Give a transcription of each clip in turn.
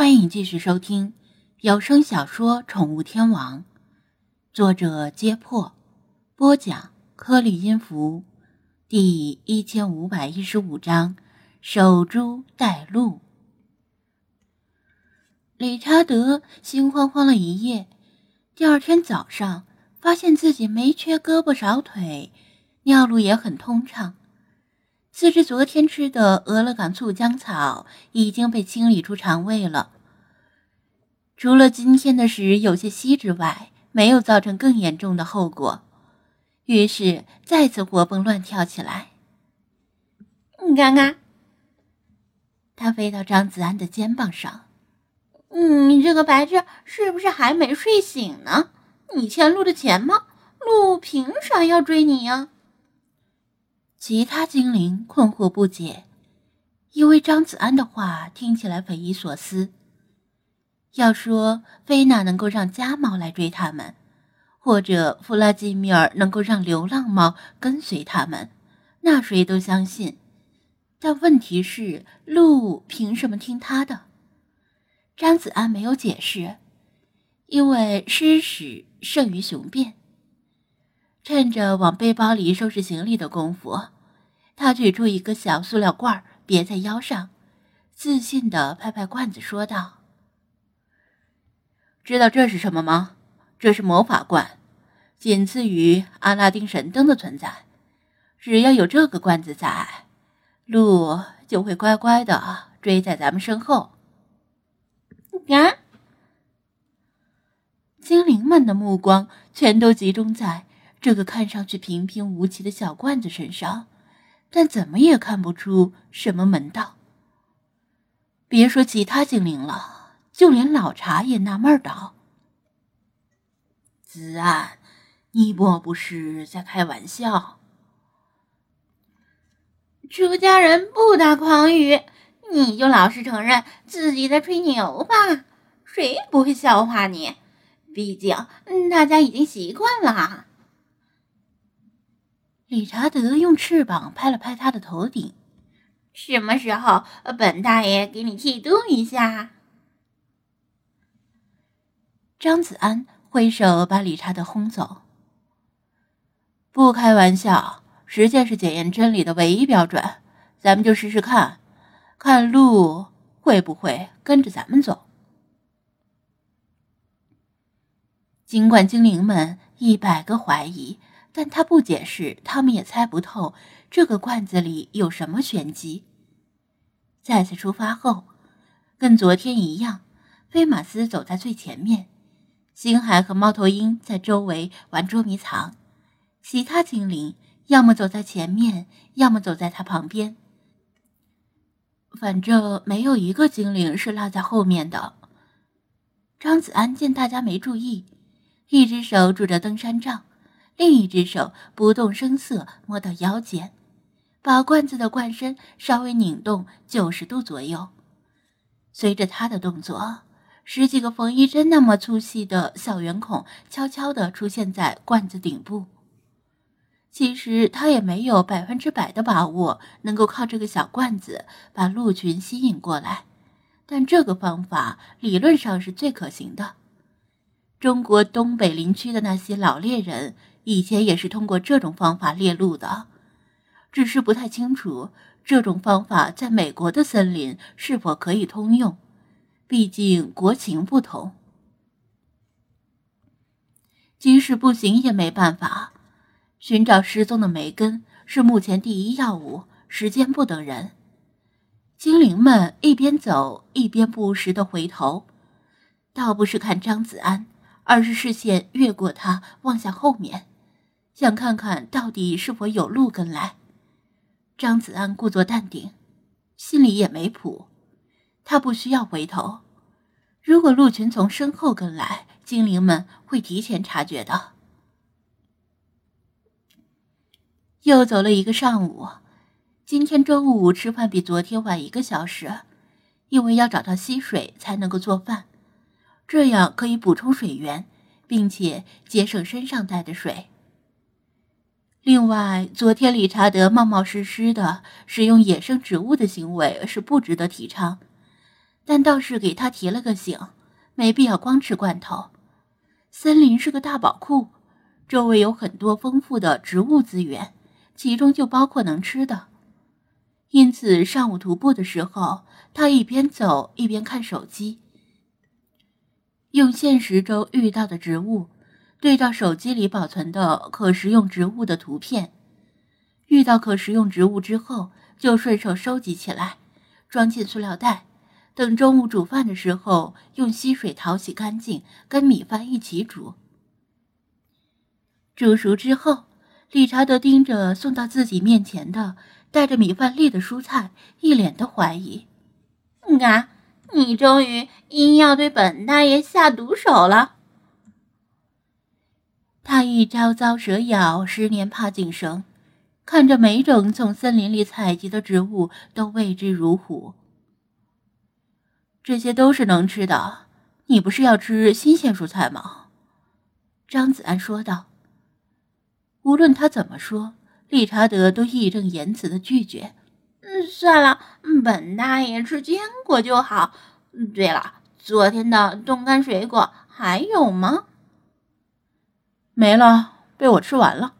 欢迎继续收听有声小说《宠物天王》，作者：揭破，播讲：颗粒音符，第一千五百一十五章：守株待鹿。理查德心慌慌了一夜，第二天早上发现自己没缺胳膊少腿，尿路也很通畅。自知昨天吃的俄勒冈醋浆草已经被清理出肠胃了，除了今天的屎有些稀之外，没有造成更严重的后果。于是再次活蹦乱跳起来。你看看，他飞到张子安的肩膀上。嗯，你这个白痴是不是还没睡醒呢？你欠鹿的钱吗？鹿凭啥要追你呀？其他精灵困惑不解，因为张子安的话听起来匪夷所思。要说菲娜能够让家猫来追他们，或者弗拉基米尔能够让流浪猫跟随他们，那谁都相信。但问题是，鹿凭什么听他的？张子安没有解释，因为狮屎胜于雄辩。趁着往背包里收拾行李的功夫，他取出一个小塑料罐别在腰上，自信的拍拍罐子，说道：“知道这是什么吗？这是魔法罐，仅次于阿拉丁神灯的存在。只要有这个罐子在，鹿就会乖乖的追在咱们身后。”啊！精灵们的目光全都集中在。这个看上去平平无奇的小罐子身上，但怎么也看不出什么门道。别说其他精灵了，就连老茶也纳闷道：“子安，你莫不是在开玩笑？”出家人不打诳语，你就老实承认自己在吹牛吧，谁也不会笑话你。毕竟大家已经习惯了。理查德用翅膀拍了拍他的头顶，“什么时候本大爷给你剃度一下？”张子安挥手把理查德轰走。不开玩笑，实践是检验真理的唯一标准。咱们就试试看，看鹿会不会跟着咱们走。尽管精灵们一百个怀疑。但他不解释，他们也猜不透这个罐子里有什么玄机。再次出发后，跟昨天一样，菲马斯走在最前面，星海和猫头鹰在周围玩捉迷藏，其他精灵要么走在前面，要么走在他旁边。反正没有一个精灵是落在后面的。张子安见大家没注意，一只手拄着登山杖。另一只手不动声色摸到腰间，把罐子的罐身稍微拧动九十度左右。随着他的动作，十几个缝衣针那么粗细的小圆孔悄悄地出现在罐子顶部。其实他也没有百分之百的把握能够靠这个小罐子把鹿群吸引过来，但这个方法理论上是最可行的。中国东北林区的那些老猎人。以前也是通过这种方法猎鹿的，只是不太清楚这种方法在美国的森林是否可以通用，毕竟国情不同。即使不行也没办法，寻找失踪的梅根是目前第一要务，时间不等人。精灵们一边走一边不时的回头，倒不是看张子安，而是视线越过他望向后面。想看看到底是否有鹿跟来。张子安故作淡定，心里也没谱。他不需要回头。如果鹿群从身后跟来，精灵们会提前察觉的。又走了一个上午，今天中午吃饭比昨天晚一个小时，因为要找到溪水才能够做饭，这样可以补充水源，并且节省身上带的水。另外，昨天理查德冒冒失失的使用野生植物的行为是不值得提倡。但倒是给他提了个醒，没必要光吃罐头。森林是个大宝库，周围有很多丰富的植物资源，其中就包括能吃的。因此，上午徒步的时候，他一边走一边看手机，用现实中遇到的植物对照手机里保存的可食用植物的图片。遇到可食用植物之后，就顺手收集起来，装进塑料袋，等中午煮饭的时候用溪水淘洗干净，跟米饭一起煮。煮熟之后，理查德盯着送到自己面前的带着米饭粒的蔬菜，一脸的怀疑：“啊，你终于要对本大爷下毒手了？”他一朝遭蛇咬，十年怕井绳。看着每种从森林里采集的植物，都畏之如虎。这些都是能吃的，你不是要吃新鲜蔬菜吗？张子安说道。无论他怎么说，理查德都义正言辞的拒绝。嗯，算了，本大爷吃坚果就好。对了，昨天的冻干水果还有吗？没了，被我吃完了。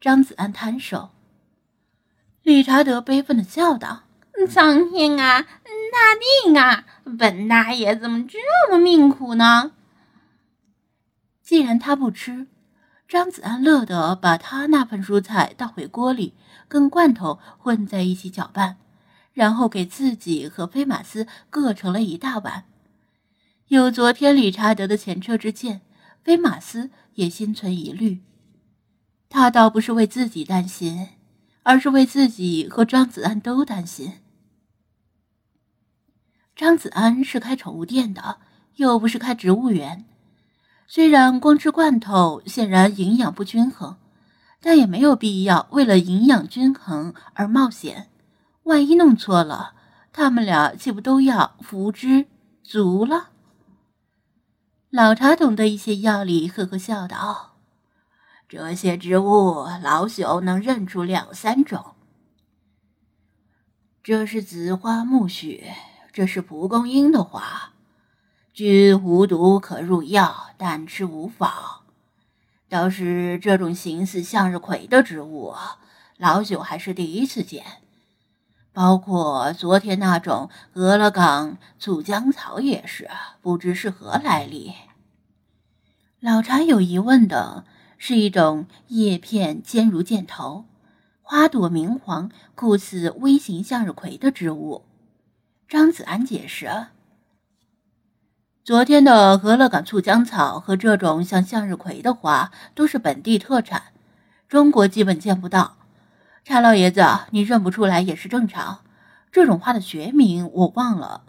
张子安摊手，理查德悲愤的叫道：“苍天啊，大地啊，本大爷怎么这么命苦呢？”既然他不吃，张子安乐得把他那份蔬菜倒回锅里，跟罐头混在一起搅拌，然后给自己和菲马斯各盛了一大碗。有昨天理查德的前车之鉴，菲马斯也心存疑虑。他倒不是为自己担心，而是为自己和张子安都担心。张子安是开宠物店的，又不是开植物园。虽然光吃罐头显然营养不均衡，但也没有必要为了营养均衡而冒险。万一弄错了，他们俩岂不都要福之足了？老茶懂得一些药理，呵呵笑道。这些植物，老朽能认出两三种。这是紫花苜蓿，这是蒲公英的花。均无毒，可入药，但吃无妨。倒是这种形似向日葵的植物，老朽还是第一次见。包括昨天那种俄勒冈醋浆草也是，不知是何来历。老茶有疑问的。是一种叶片尖如箭头、花朵明黄、酷似微型向日葵的植物。张子安解释：“昨天的俄勒冈醋浆草和这种像向日葵的花都是本地特产，中国基本见不到。查老爷子，你认不出来也是正常。这种花的学名我忘了，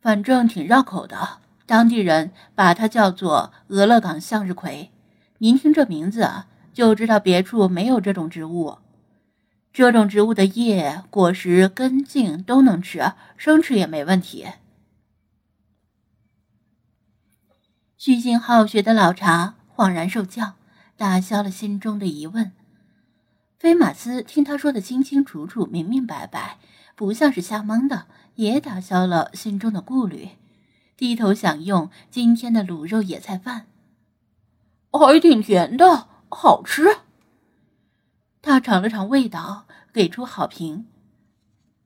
反正挺绕口的，当地人把它叫做俄勒冈向日葵。”您听这名字就知道别处没有这种植物。这种植物的叶、果实、根茎都能吃，生吃也没问题。虚心好学的老茶恍然受教，打消了心中的疑问。菲马斯听他说的清清楚楚、明明白白，不像是瞎蒙的，也打消了心中的顾虑，低头享用今天的卤肉野菜饭。还挺甜的，好吃。他尝了尝味道，给出好评。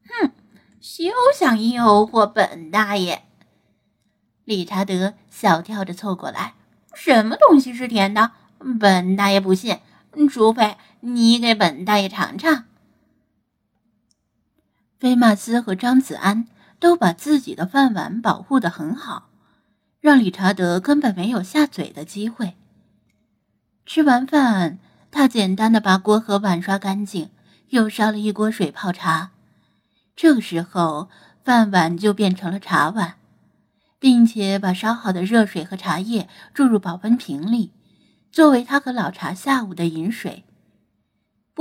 哼，休想诱惑本大爷！理查德小跳着凑过来。什么东西是甜的？本大爷不信，除非你给本大爷尝尝。菲马斯和张子安都把自己的饭碗保护的很好，让理查德根本没有下嘴的机会。吃完饭，他简单的把锅和碗刷干净，又烧了一锅水泡茶。这个时候，饭碗就变成了茶碗，并且把烧好的热水和茶叶注入保温瓶里，作为他和老茶下午的饮水。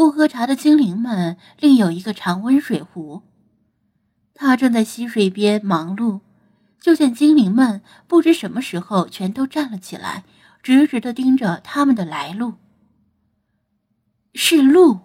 不喝茶的精灵们另有一个常温水壶。他正在溪水边忙碌，就见精灵们不知什么时候全都站了起来。直直的盯着他们的来路。是鹿。